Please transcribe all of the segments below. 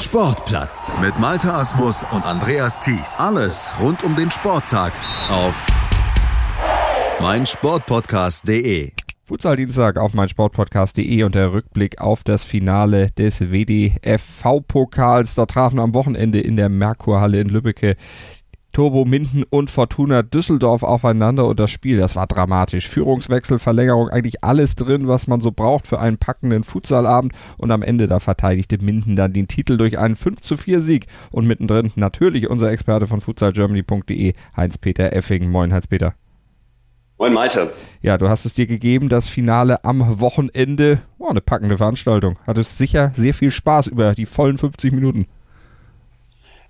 Sportplatz mit Malta Asmus und Andreas Thies. Alles rund um den Sporttag auf meinsportpodcast.de. Futsal-Dienstag auf meinsportpodcast.de und der Rückblick auf das Finale des WDFV-Pokals. Dort trafen am Wochenende in der Merkurhalle in Lübbecke Turbo Minden und Fortuna Düsseldorf aufeinander und das Spiel, das war dramatisch. Führungswechsel, Verlängerung, eigentlich alles drin, was man so braucht für einen packenden Futsalabend und am Ende da verteidigte Minden dann den Titel durch einen 5 zu 4 Sieg und mittendrin natürlich unser Experte von futsalgermany.de, Heinz-Peter Effing. Moin Heinz-Peter. Moin Malte. Ja, du hast es dir gegeben, das Finale am Wochenende. Oh, eine packende Veranstaltung. Hattest sicher sehr viel Spaß über die vollen 50 Minuten.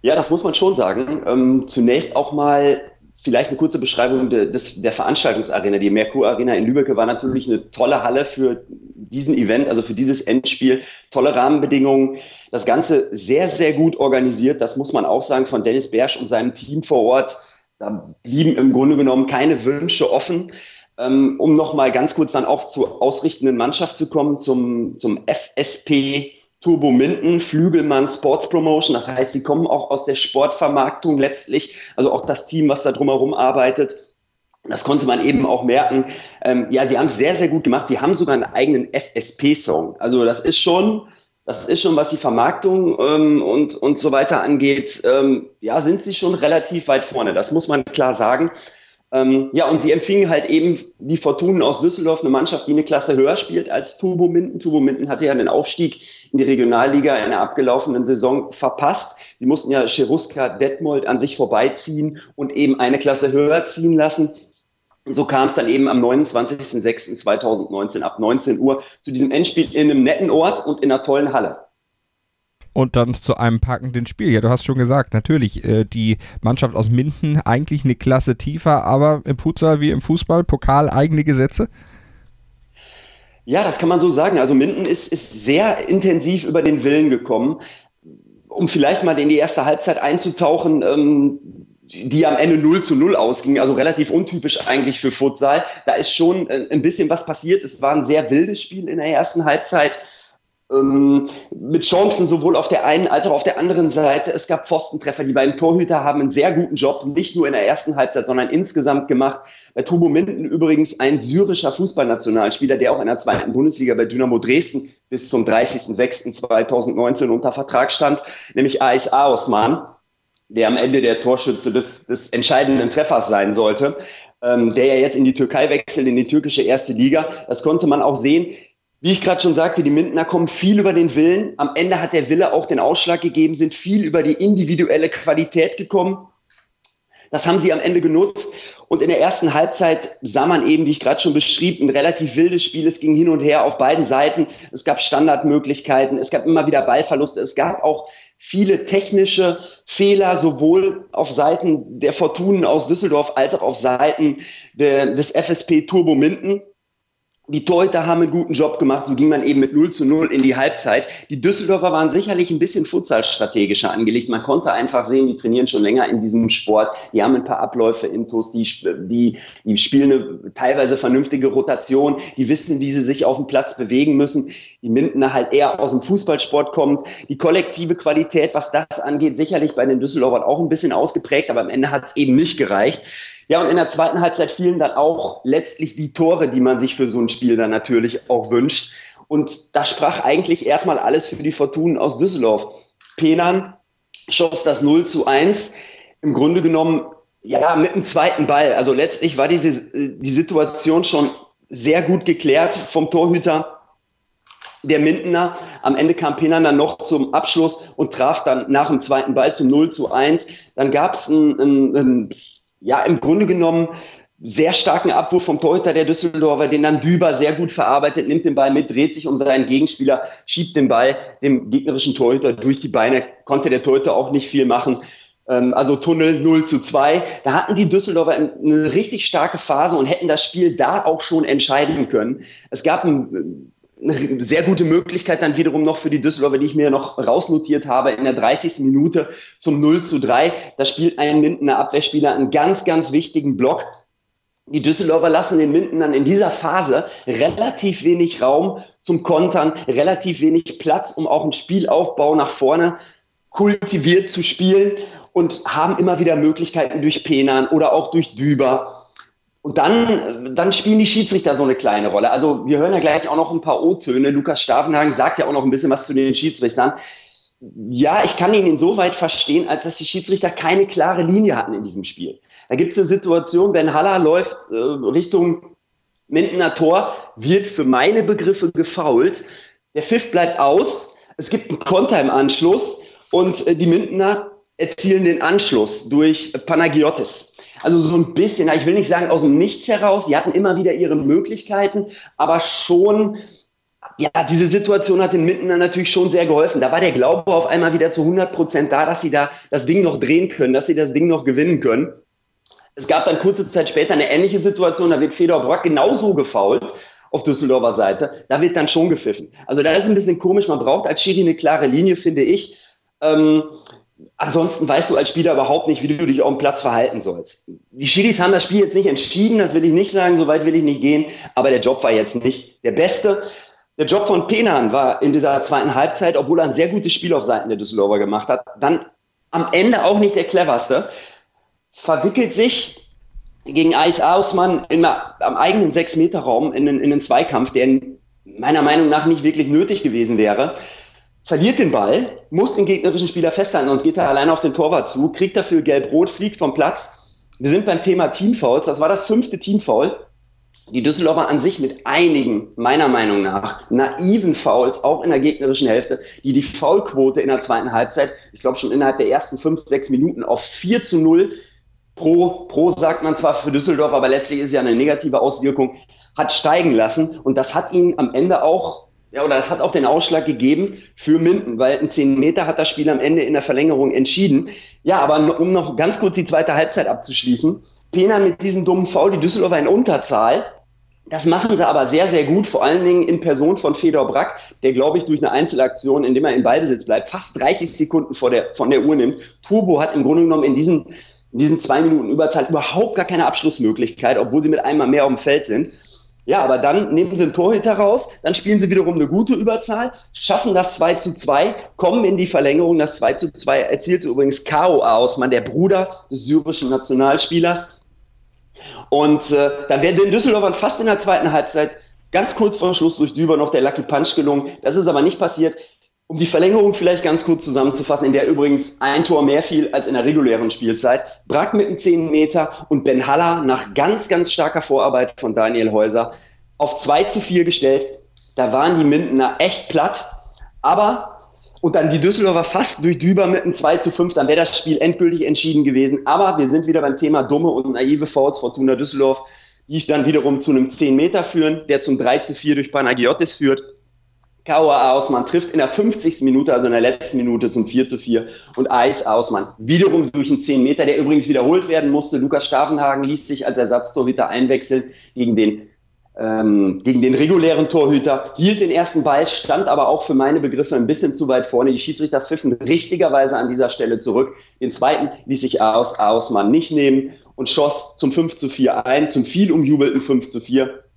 Ja, das muss man schon sagen. Ähm, zunächst auch mal vielleicht eine kurze Beschreibung de, des, der Veranstaltungsarena. Die Merkur Arena in Lübeck war natürlich eine tolle Halle für diesen Event, also für dieses Endspiel. Tolle Rahmenbedingungen. Das Ganze sehr, sehr gut organisiert. Das muss man auch sagen von Dennis Bersch und seinem Team vor Ort. Da blieben im Grunde genommen keine Wünsche offen. Ähm, um nochmal ganz kurz dann auch zur ausrichtenden Mannschaft zu kommen, zum, zum FSP Turbo Minden, Flügelmann Sports Promotion. Das heißt, sie kommen auch aus der Sportvermarktung letztlich, also auch das Team, was da drumherum arbeitet. Das konnte man eben auch merken. Ähm, ja, sie haben es sehr, sehr gut gemacht. Die haben sogar einen eigenen FSP-Song. Also das ist schon, das ist schon, was die Vermarktung ähm, und, und so weiter angeht, ähm, ja, sind sie schon relativ weit vorne. Das muss man klar sagen. Ähm, ja, und sie empfingen halt eben die Fortunen aus Düsseldorf, eine Mannschaft, die eine Klasse höher spielt als Turbo Minden. Turbo Minden hatte ja den Aufstieg in die Regionalliga in der abgelaufenen Saison verpasst. Sie mussten ja Cheruska Detmold an sich vorbeiziehen und eben eine Klasse höher ziehen lassen. Und so kam es dann eben am 29.06.2019 ab 19 Uhr zu diesem Endspiel in einem netten Ort und in einer tollen Halle und dann zu einem packenden Spiel. Ja, du hast schon gesagt, natürlich, äh, die Mannschaft aus Minden eigentlich eine Klasse tiefer, aber im Futsal wie im Fußball, Pokal eigene Gesetze? Ja, das kann man so sagen. Also Minden ist, ist sehr intensiv über den Willen gekommen. Um vielleicht mal in die erste Halbzeit einzutauchen, ähm, die am Ende 0 zu 0 ausging, also relativ untypisch eigentlich für Futsal. Da ist schon äh, ein bisschen was passiert. Es war ein sehr wildes Spiel in der ersten Halbzeit. Ähm, mit Chancen sowohl auf der einen als auch auf der anderen Seite. Es gab Pfostentreffer. Die beiden Torhüter haben einen sehr guten Job, nicht nur in der ersten Halbzeit, sondern insgesamt gemacht. Bei Turbo Minden übrigens ein syrischer Fußballnationalspieler, der auch in der zweiten Bundesliga bei Dynamo Dresden bis zum 30.06.2019 unter Vertrag stand, nämlich ASA Osman, der am Ende der Torschütze des, des entscheidenden Treffers sein sollte, ähm, der ja jetzt in die Türkei wechselt, in die türkische erste Liga. Das konnte man auch sehen. Wie ich gerade schon sagte, die Mindener kommen viel über den Willen. Am Ende hat der Wille auch den Ausschlag gegeben, sind viel über die individuelle Qualität gekommen. Das haben sie am Ende genutzt. Und in der ersten Halbzeit sah man eben, wie ich gerade schon beschrieb, ein relativ wildes Spiel. Es ging hin und her auf beiden Seiten. Es gab Standardmöglichkeiten. Es gab immer wieder Ballverluste. Es gab auch viele technische Fehler, sowohl auf Seiten der Fortunen aus Düsseldorf als auch auf Seiten der, des FSP Turbo Minden. Die Torhüter haben einen guten Job gemacht, so ging man eben mit 0 zu 0 in die Halbzeit. Die Düsseldorfer waren sicherlich ein bisschen futsalstrategischer angelegt. Man konnte einfach sehen, die trainieren schon länger in diesem Sport. Die haben ein paar Abläufe intus, die, die, die spielen eine teilweise vernünftige Rotation, die wissen, wie sie sich auf dem Platz bewegen müssen. Die Mindener halt eher aus dem Fußballsport kommt. Die kollektive Qualität, was das angeht, sicherlich bei den Düsseldorfern auch ein bisschen ausgeprägt, aber am Ende hat es eben nicht gereicht. Ja, und in der zweiten Halbzeit fielen dann auch letztlich die Tore, die man sich für so ein Spiel dann natürlich auch wünscht. Und da sprach eigentlich erstmal alles für die Fortunen aus Düsseldorf. Penan schoss das 0 zu 1. Im Grunde genommen, ja, mit dem zweiten Ball. Also letztlich war diese, die Situation schon sehr gut geklärt vom Torhüter der Mindener. Am Ende kam Penan dann noch zum Abschluss und traf dann nach dem zweiten Ball zum 0 zu 1. Dann gab es ein, ein, ein ja, im Grunde genommen sehr starken Abwurf vom Torhüter der Düsseldorfer, den dann Düber sehr gut verarbeitet, nimmt den Ball mit, dreht sich um seinen Gegenspieler, schiebt den Ball dem gegnerischen Torhüter durch die Beine, konnte der Torhüter auch nicht viel machen. Ähm, also Tunnel 0 zu 2. Da hatten die Düsseldorfer eine richtig starke Phase und hätten das Spiel da auch schon entscheiden können. Es gab ein eine sehr gute Möglichkeit dann wiederum noch für die Düsseldorfer, die ich mir noch rausnotiert habe, in der 30. Minute zum 0 zu 3. Da spielt ein Mindener Abwehrspieler einen ganz, ganz wichtigen Block. Die Düsseldorfer lassen den Mindenern in dieser Phase relativ wenig Raum zum Kontern, relativ wenig Platz, um auch einen Spielaufbau nach vorne kultiviert zu spielen und haben immer wieder Möglichkeiten durch Penan oder auch durch Düber. Und dann, dann spielen die Schiedsrichter so eine kleine Rolle. Also wir hören ja gleich auch noch ein paar O-Töne. Lukas Stavenhagen sagt ja auch noch ein bisschen was zu den Schiedsrichtern. Ja, ich kann ihn insoweit verstehen, als dass die Schiedsrichter keine klare Linie hatten in diesem Spiel. Da gibt es eine Situation, wenn Haller läuft äh, Richtung Mindener Tor, wird für meine Begriffe gefault. Der Pfiff bleibt aus. Es gibt einen Konter im Anschluss und äh, die Mindener erzielen den Anschluss durch Panagiotis. Also so ein bisschen, ich will nicht sagen aus dem Nichts heraus, sie hatten immer wieder ihre Möglichkeiten, aber schon, ja, diese Situation hat den Mindener natürlich schon sehr geholfen. Da war der Glaube auf einmal wieder zu 100 Prozent da, dass sie da das Ding noch drehen können, dass sie das Ding noch gewinnen können. Es gab dann kurze Zeit später eine ähnliche Situation, da wird Fedor Brock genauso gefault auf Düsseldorfer Seite. Da wird dann schon gepfiffen. Also da ist ein bisschen komisch, man braucht als Schiri eine klare Linie, finde ich. Ähm, ansonsten weißt du als Spieler überhaupt nicht, wie du dich auf dem Platz verhalten sollst. Die Schiris haben das Spiel jetzt nicht entschieden, das will ich nicht sagen, so weit will ich nicht gehen, aber der Job war jetzt nicht der beste. Der Job von Penan war in dieser zweiten Halbzeit, obwohl er ein sehr gutes Spiel auf Seiten der Düsseldorfer gemacht hat, dann am Ende auch nicht der cleverste verwickelt sich gegen Ais Ausmann am eigenen Sechs-Meter-Raum in, in einen Zweikampf, der meiner Meinung nach nicht wirklich nötig gewesen wäre. Verliert den Ball, muss den gegnerischen Spieler festhalten, sonst geht er alleine auf den Torwart zu, kriegt dafür gelb-rot, fliegt vom Platz. Wir sind beim Thema Teamfouls. Das war das fünfte Teamfoul. Die Düsseldorfer an sich mit einigen, meiner Meinung nach, naiven Fouls, auch in der gegnerischen Hälfte, die die Foulquote in der zweiten Halbzeit, ich glaube schon innerhalb der ersten fünf, sechs Minuten auf 4 zu 0 Pro, pro sagt man zwar für Düsseldorf, aber letztlich ist ja eine negative Auswirkung, hat steigen lassen. Und das hat ihn am Ende auch, ja, oder das hat auch den Ausschlag gegeben für Minden, weil ein 10 Meter hat das Spiel am Ende in der Verlängerung entschieden. Ja, aber um noch ganz kurz die zweite Halbzeit abzuschließen. Pena mit diesem dummen Foul, die Düsseldorfer in Unterzahl. Das machen sie aber sehr, sehr gut, vor allen Dingen in Person von Fedor Brack, der, glaube ich, durch eine Einzelaktion, indem er in Ballbesitz bleibt, fast 30 Sekunden vor der, von der Uhr nimmt. Turbo hat im Grunde genommen in diesen in diesen zwei Minuten Überzahl überhaupt gar keine Abschlussmöglichkeit, obwohl sie mit einmal mehr auf dem Feld sind. Ja, aber dann nehmen sie einen Torhüter raus, dann spielen sie wiederum eine gute Überzahl, schaffen das 2 zu 2, kommen in die Verlängerung. Das 2 zu 2 erzielte übrigens Kao Ausmann, der Bruder des syrischen Nationalspielers. Und äh, dann wäre den Düsseldorfern fast in der zweiten Halbzeit ganz kurz vor Schluss durch Düber noch der Lucky Punch gelungen. Das ist aber nicht passiert. Um die Verlängerung vielleicht ganz kurz zusammenzufassen, in der übrigens ein Tor mehr fiel als in der regulären Spielzeit. Brack mit einem 10 Meter und Ben Haller nach ganz, ganz starker Vorarbeit von Daniel Häuser auf 2 zu 4 gestellt. Da waren die Mindener echt platt. Aber, und dann die Düsseldorfer fast durch Düber mit einem 2 zu 5, dann wäre das Spiel endgültig entschieden gewesen. Aber wir sind wieder beim Thema dumme und naive Fouls. Fortuna Düsseldorf, die dann wiederum zu einem 10 Meter führen, der zum 3 zu 4 durch Panagiotis führt. Kauer Ausmann trifft in der 50. Minute, also in der letzten Minute zum 4 zu 4 und Eis Ausmann wiederum durch einen 10 Meter, der übrigens wiederholt werden musste. Lukas Stavenhagen ließ sich als Ersatztorhüter einwechseln gegen den ähm, gegen den regulären Torhüter, hielt den ersten Ball, stand aber auch für meine Begriffe ein bisschen zu weit vorne. Die Schiedsrichter pfiffen richtigerweise an dieser Stelle zurück. Den zweiten ließ sich aus Ausmann nicht nehmen und schoss zum 5 zu 4 ein, zum viel umjubelten 5 zu 4.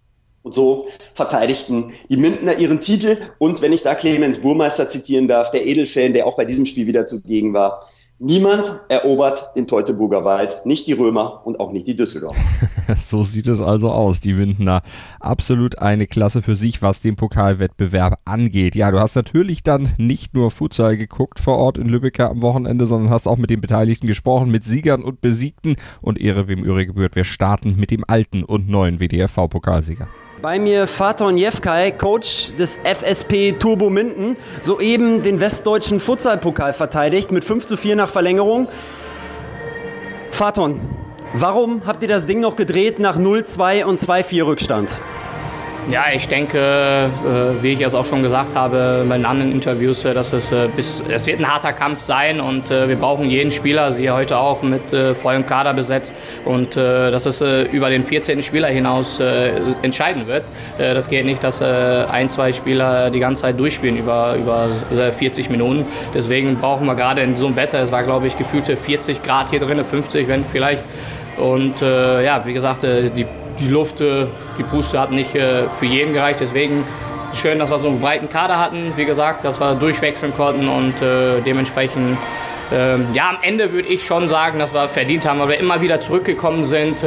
Und so verteidigten die Mindener ihren Titel. Und wenn ich da Clemens Burmeister zitieren darf, der Edelfan, der auch bei diesem Spiel wieder zugegen war, Niemand erobert den Teutoburger Wald, nicht die Römer und auch nicht die Düsseldorfer. so sieht es also aus, die Windner. Absolut eine Klasse für sich, was den Pokalwettbewerb angeht. Ja, du hast natürlich dann nicht nur Futsal geguckt vor Ort in Lübeck am Wochenende, sondern hast auch mit den Beteiligten gesprochen, mit Siegern und Besiegten. Und Ehre wem Ehre gebührt. Wir starten mit dem alten und neuen WDRV-Pokalsieger. Bei mir Faton Jefkai, Coach des FSP Turbo Minden, soeben den westdeutschen Futsalpokal verteidigt mit 5 zu 4 nach Verlängerung. Faton, warum habt ihr das Ding noch gedreht nach 0-2 und 2-4 Rückstand? Ja, ich denke, äh, wie ich es auch schon gesagt habe bei anderen Interviews, äh, dass es äh, bis, es wird ein harter Kampf sein und wir brauchen jeden Spieler, sie heute auch mit vollem Kader besetzt und dass es über den 14. Spieler hinaus entscheiden wird. das geht nicht, dass ein, zwei Spieler die ganze Zeit durchspielen über, über 40 Minuten. Deswegen brauchen wir gerade in so einem Wetter, es war glaube ich gefühlte 40 Grad hier drin, 50 wenn vielleicht. Und ja, wie gesagt, die die Luft, äh, die Puste hat nicht äh, für jeden gereicht. Deswegen schön, dass wir so einen breiten Kader hatten, wie gesagt, dass wir durchwechseln konnten und äh, dementsprechend ähm, ja, am Ende würde ich schon sagen, dass wir verdient haben, weil wir immer wieder zurückgekommen sind.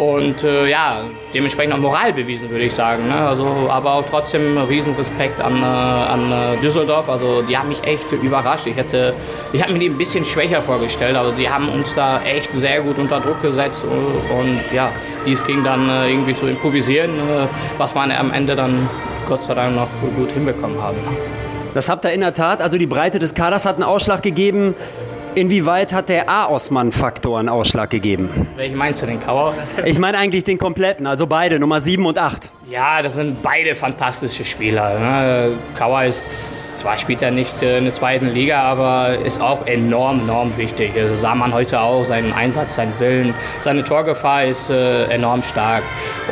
Äh, und äh, ja, dementsprechend auch Moral bewiesen, würde ich sagen. Ne? Also, aber auch trotzdem riesen Respekt an, äh, an äh, Düsseldorf. Also die haben mich echt überrascht. Ich hätte, ich habe mir die ein bisschen schwächer vorgestellt, aber die haben uns da echt sehr gut unter Druck gesetzt und ja, dies ging dann äh, irgendwie zu improvisieren, äh, was man am Ende dann Gott sei Dank noch gut hinbekommen haben. Das habt ihr in der Tat. Also die Breite des Kaders hat einen Ausschlag gegeben. Inwieweit hat der A-Osman-Faktor einen Ausschlag gegeben? Welchen meinst du denn, Kauer? Ich meine eigentlich den kompletten, also beide, Nummer 7 und 8. Ja, das sind beide fantastische Spieler. Ne? Kauer ist, zwar spielt er nicht äh, in der zweiten Liga, aber ist auch enorm, enorm wichtig. Das also sah man heute auch, seinen Einsatz, seinen Willen, seine Torgefahr ist äh, enorm stark.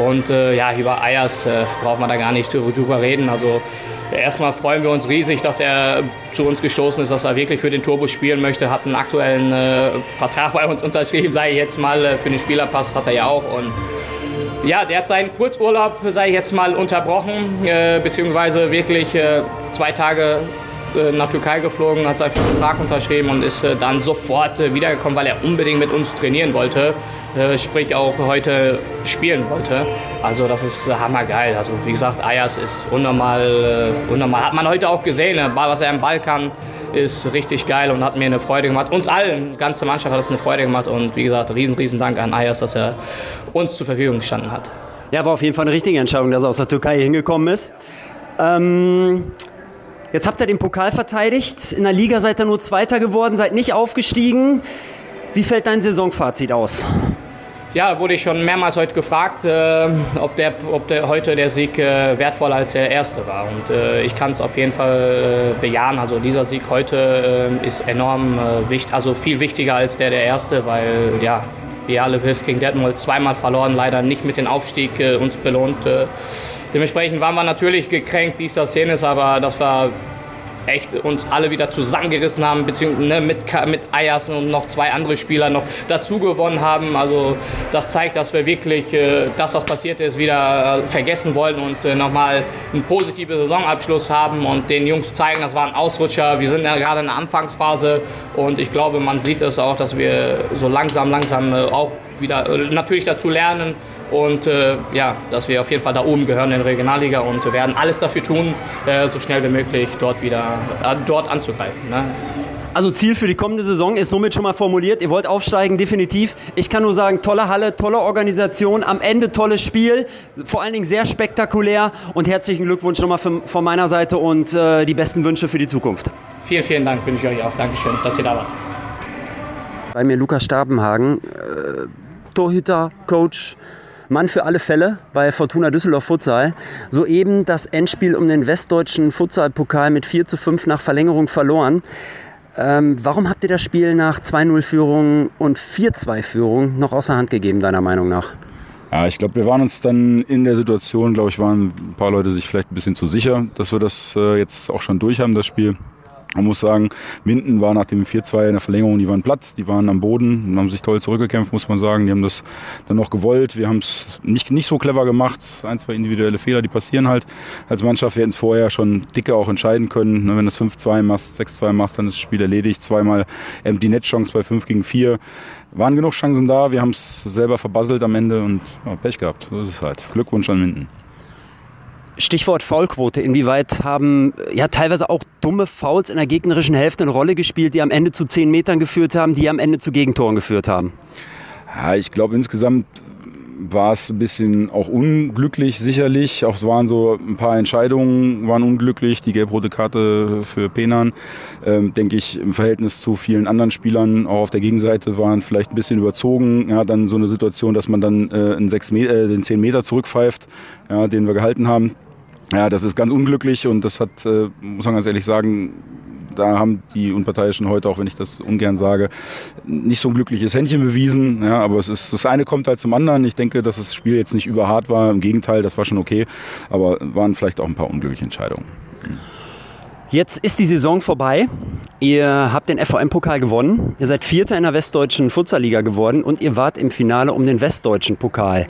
Und äh, ja, über Ayers äh, braucht man da gar nicht drüber reden. Also Erstmal freuen wir uns riesig, dass er zu uns gestoßen ist, dass er wirklich für den Turbo spielen möchte. Hat einen aktuellen äh, Vertrag bei uns unterschrieben, sage ich jetzt mal. Äh, für den Spielerpass hat er ja auch. Und ja, der hat seinen Kurzurlaub, sage ich jetzt mal, unterbrochen, äh, beziehungsweise wirklich äh, zwei Tage nach Türkei geflogen, hat seinen Vertrag unterschrieben und ist äh, dann sofort wiedergekommen, weil er unbedingt mit uns trainieren wollte. Äh, sprich auch heute spielen wollte. Also das ist hammergeil. Also wie gesagt, Ayas ist unnormal, äh, unnormal. Hat man heute auch gesehen, ne? was er im Ball kann, ist richtig geil und hat mir eine Freude gemacht. Uns allen, die ganze Mannschaft hat es eine Freude gemacht und wie gesagt, riesen, riesen Dank an Ayas, dass er uns zur Verfügung gestanden hat. Ja, war auf jeden Fall eine richtige Entscheidung, dass er aus der Türkei hingekommen ist. Ähm, jetzt habt ihr den Pokal verteidigt. In der Liga seid ihr nur Zweiter geworden, seid nicht aufgestiegen. Wie fällt dein Saisonfazit aus? Ja, wurde ich schon mehrmals heute gefragt, äh, ob, der, ob der, heute der Sieg äh, wertvoller als der erste war. Und äh, ich kann es auf jeden Fall äh, bejahen. Also dieser Sieg heute äh, ist enorm äh, wichtig, also viel wichtiger als der der erste, weil ja, wie ihr alle wisst, gegen Detmold zweimal verloren, leider nicht mit dem Aufstieg uns belohnt. Dementsprechend waren wir natürlich gekränkt, das Szene ist, aber das war echt uns alle wieder zusammengerissen haben, beziehungsweise ne, mit, mit Ayers und noch zwei andere Spieler noch dazu gewonnen haben. Also das zeigt, dass wir wirklich äh, das, was passiert ist, wieder äh, vergessen wollen und äh, nochmal einen positiven Saisonabschluss haben und den Jungs zeigen, das war ein Ausrutscher. Wir sind ja gerade in der Anfangsphase und ich glaube, man sieht es auch, dass wir so langsam, langsam äh, auch wieder äh, natürlich dazu lernen, und äh, ja, dass wir auf jeden Fall da oben gehören in der Regionalliga und werden alles dafür tun, äh, so schnell wie möglich dort wieder äh, dort anzugreifen. Ne? Also Ziel für die kommende Saison ist somit schon mal formuliert. Ihr wollt aufsteigen, definitiv. Ich kann nur sagen, tolle Halle, tolle Organisation, am Ende tolles Spiel, vor allen Dingen sehr spektakulär und herzlichen Glückwunsch nochmal von, meiner Seite und äh, die besten Wünsche für die Zukunft. Vielen, vielen Dank wünsche ich euch auch. Dankeschön, dass ihr da wart. Bei mir Lukas Stabenhagen, äh, Torhüter, Coach, Mann für alle Fälle bei Fortuna Düsseldorf Futsal. Soeben das Endspiel um den westdeutschen Futsalpokal mit 4 zu 5 nach Verlängerung verloren. Ähm, warum habt ihr das Spiel nach 2-0-Führung und 4-2-Führung noch außer Hand gegeben, deiner Meinung nach? Ja, ich glaube, wir waren uns dann in der Situation, glaube ich, waren ein paar Leute sich vielleicht ein bisschen zu sicher, dass wir das äh, jetzt auch schon durch haben, das Spiel. Man muss sagen, Minden war nach dem 4-2 in der Verlängerung, die waren platt, die waren am Boden und haben sich toll zurückgekämpft, muss man sagen. Die haben das dann noch gewollt. Wir haben es nicht, nicht so clever gemacht. Ein, zwei individuelle Fehler, die passieren halt. Als Mannschaft wir hätten es vorher schon dicke auch entscheiden können. Ne, wenn du es 5-2 machst, 6-2 machst, dann ist das Spiel erledigt. Zweimal Empty Net Chance bei 5 gegen 4. Waren genug Chancen da. Wir haben es selber verbasselt am Ende und ja, Pech gehabt. So ist es halt. Glückwunsch an Minden. Stichwort Foulquote. Inwieweit haben ja teilweise auch dumme Fouls in der gegnerischen Hälfte eine Rolle gespielt, die am Ende zu zehn Metern geführt haben, die am Ende zu Gegentoren geführt haben? Ja, ich glaube insgesamt war es ein bisschen auch unglücklich, sicherlich. Auch es waren so ein paar Entscheidungen waren unglücklich. Die gelb-rote Karte für Penan, ähm, denke ich, im Verhältnis zu vielen anderen Spielern auch auf der Gegenseite waren vielleicht ein bisschen überzogen. Ja, dann so eine Situation, dass man dann äh, einen sechs Meter, äh, den 10 Meter zurückpfeift, ja, den wir gehalten haben. Ja, das ist ganz unglücklich und das hat, äh, muss man ganz ehrlich sagen, da haben die Unparteiischen heute, auch wenn ich das ungern sage, nicht so ein glückliches Händchen bewiesen. Ja, aber es ist, das eine kommt halt zum anderen. Ich denke, dass das Spiel jetzt nicht überhart war. Im Gegenteil, das war schon okay. Aber waren vielleicht auch ein paar unglückliche Entscheidungen. Jetzt ist die Saison vorbei. Ihr habt den VM-Pokal gewonnen. Ihr seid Vierter in der Westdeutschen Futsalliga geworden und ihr wart im Finale um den Westdeutschen Pokal.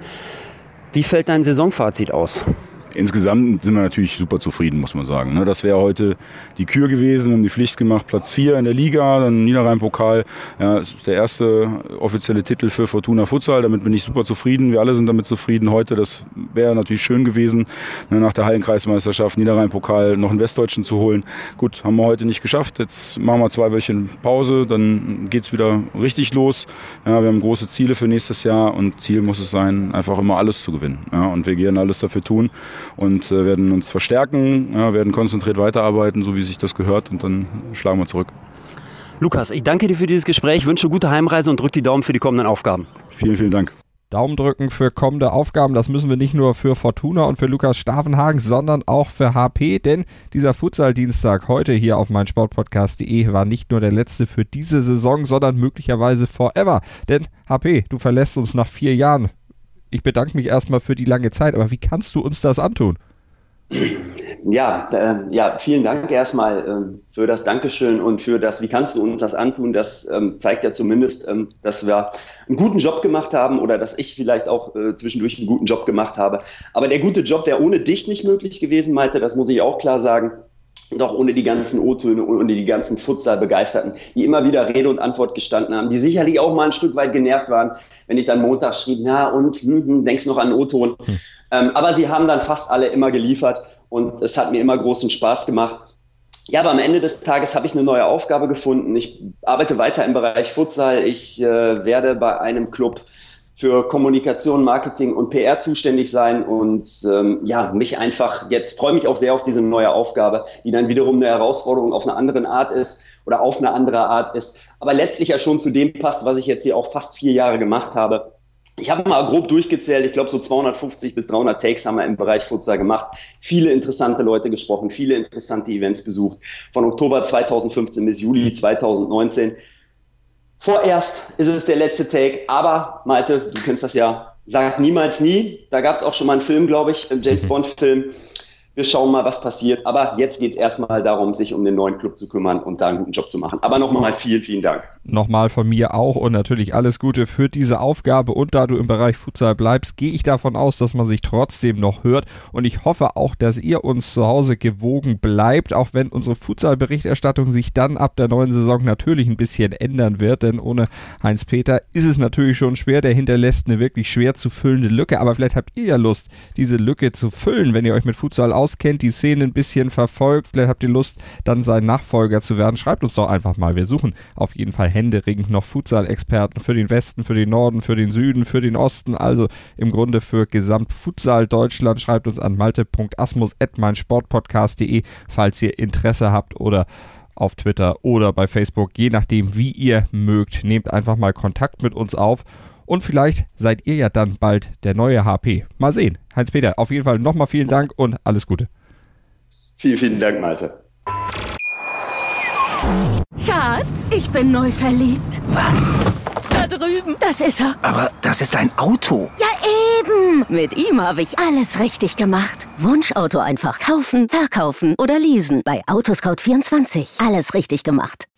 Wie fällt dein Saisonfazit aus? Insgesamt sind wir natürlich super zufrieden, muss man sagen. Ne? Das wäre heute die Kür gewesen, haben die Pflicht gemacht, Platz 4 in der Liga, dann Niederrhein-Pokal. Ja, das ist der erste offizielle Titel für Fortuna Futsal, damit bin ich super zufrieden. Wir alle sind damit zufrieden heute. Das wäre natürlich schön gewesen, ne, nach der Hallenkreismeisterschaft Niederrhein-Pokal noch einen Westdeutschen zu holen. Gut, haben wir heute nicht geschafft. Jetzt machen wir zwei Wöchchen Pause, dann geht es wieder richtig los. Ja, wir haben große Ziele für nächstes Jahr und Ziel muss es sein, einfach immer alles zu gewinnen. Ja, und wir gehen alles dafür tun und äh, werden uns verstärken, ja, werden konzentriert weiterarbeiten, so wie sich das gehört und dann schlagen wir zurück. Lukas, ich danke dir für dieses Gespräch, wünsche gute Heimreise und drück die Daumen für die kommenden Aufgaben. Vielen, vielen Dank. Daumen drücken für kommende Aufgaben. Das müssen wir nicht nur für Fortuna und für Lukas Stavenhagen, sondern auch für HP, denn dieser Futsal-Dienstag heute hier auf meinsportpodcast.de war nicht nur der letzte für diese Saison, sondern möglicherweise forever. Denn HP, du verlässt uns nach vier Jahren ich bedanke mich erstmal für die lange Zeit, aber wie kannst du uns das antun? Ja, äh, ja, vielen Dank erstmal äh, für das Dankeschön und für das, wie kannst du uns das antun? Das ähm, zeigt ja zumindest, ähm, dass wir einen guten Job gemacht haben oder dass ich vielleicht auch äh, zwischendurch einen guten Job gemacht habe. Aber der gute Job wäre ohne dich nicht möglich gewesen, Malte, das muss ich auch klar sagen. Und auch ohne die ganzen O-Töne, ohne die ganzen Futsal-Begeisterten, die immer wieder Rede und Antwort gestanden haben, die sicherlich auch mal ein Stück weit genervt waren, wenn ich dann Montag schrieb, na und, hm, hm, denkst noch an O-Ton. Hm. Ähm, aber sie haben dann fast alle immer geliefert und es hat mir immer großen Spaß gemacht. Ja, aber am Ende des Tages habe ich eine neue Aufgabe gefunden. Ich arbeite weiter im Bereich Futsal. Ich äh, werde bei einem Club für Kommunikation, Marketing und PR zuständig sein und ähm, ja, mich einfach jetzt freue mich auch sehr auf diese neue Aufgabe, die dann wiederum eine Herausforderung auf eine andere Art ist oder auf eine andere Art ist, aber letztlich ja schon zu dem passt, was ich jetzt hier auch fast vier Jahre gemacht habe. Ich habe mal grob durchgezählt, ich glaube so 250 bis 300 Takes haben wir im Bereich Futsal gemacht, viele interessante Leute gesprochen, viele interessante Events besucht, von Oktober 2015 bis Juli 2019 Vorerst ist es der letzte Take, aber Malte, du kennst das ja, sagt niemals nie. Da gab es auch schon mal einen Film, glaube ich, einen James Bond-Film wir schauen mal, was passiert. Aber jetzt geht es erstmal darum, sich um den neuen Club zu kümmern und da einen guten Job zu machen. Aber nochmal vielen, vielen Dank. Nochmal von mir auch und natürlich alles Gute für diese Aufgabe. Und da du im Bereich Futsal bleibst, gehe ich davon aus, dass man sich trotzdem noch hört. Und ich hoffe auch, dass ihr uns zu Hause gewogen bleibt, auch wenn unsere Futsal-Berichterstattung sich dann ab der neuen Saison natürlich ein bisschen ändern wird. Denn ohne Heinz-Peter ist es natürlich schon schwer. Der hinterlässt eine wirklich schwer zu füllende Lücke. Aber vielleicht habt ihr ja Lust, diese Lücke zu füllen, wenn ihr euch mit Futsal aus auskennt, die Szene ein bisschen verfolgt, vielleicht habt ihr Lust, dann sein Nachfolger zu werden, schreibt uns doch einfach mal. Wir suchen auf jeden Fall händeringend noch Futsal-Experten für den Westen, für den Norden, für den Süden, für den Osten, also im Grunde für Gesamtfutsal Deutschland. Schreibt uns an malte.asmus.meinsportpodcast.de, falls ihr Interesse habt oder auf Twitter oder bei Facebook, je nachdem, wie ihr mögt. Nehmt einfach mal Kontakt mit uns auf und vielleicht seid ihr ja dann bald der neue HP. Mal sehen. Heinz-Peter, auf jeden Fall nochmal vielen Dank und alles Gute. Vielen, vielen Dank, Malte. Schatz, ich bin neu verliebt. Was? Da drüben. Das ist er. Aber das ist ein Auto. Ja, eben. Mit ihm habe ich alles richtig gemacht. Wunschauto einfach kaufen, verkaufen oder leasen. Bei Autoscout24. Alles richtig gemacht.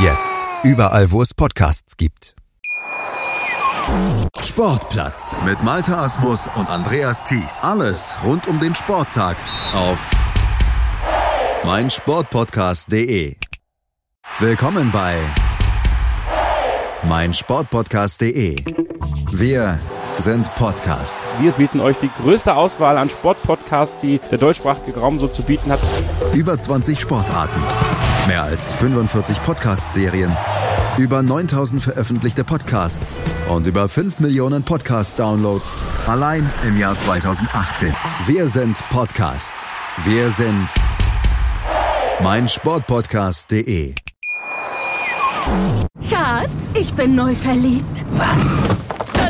Jetzt. Überall, wo es Podcasts gibt. Sportplatz mit Malta Asmus und Andreas Thies. Alles rund um den Sporttag auf meinsportpodcast.de. Willkommen bei meinsportpodcast.de. Wir sind Podcast. Wir bieten euch die größte Auswahl an Sportpodcasts, die der deutschsprachige Raum so zu bieten hat. Über 20 Sportarten Mehr als 45 Podcast-Serien, über 9000 veröffentlichte Podcasts und über 5 Millionen Podcast-Downloads allein im Jahr 2018. Wir sind Podcast. Wir sind meinsportpodcast.de. Schatz, ich bin neu verliebt. Was?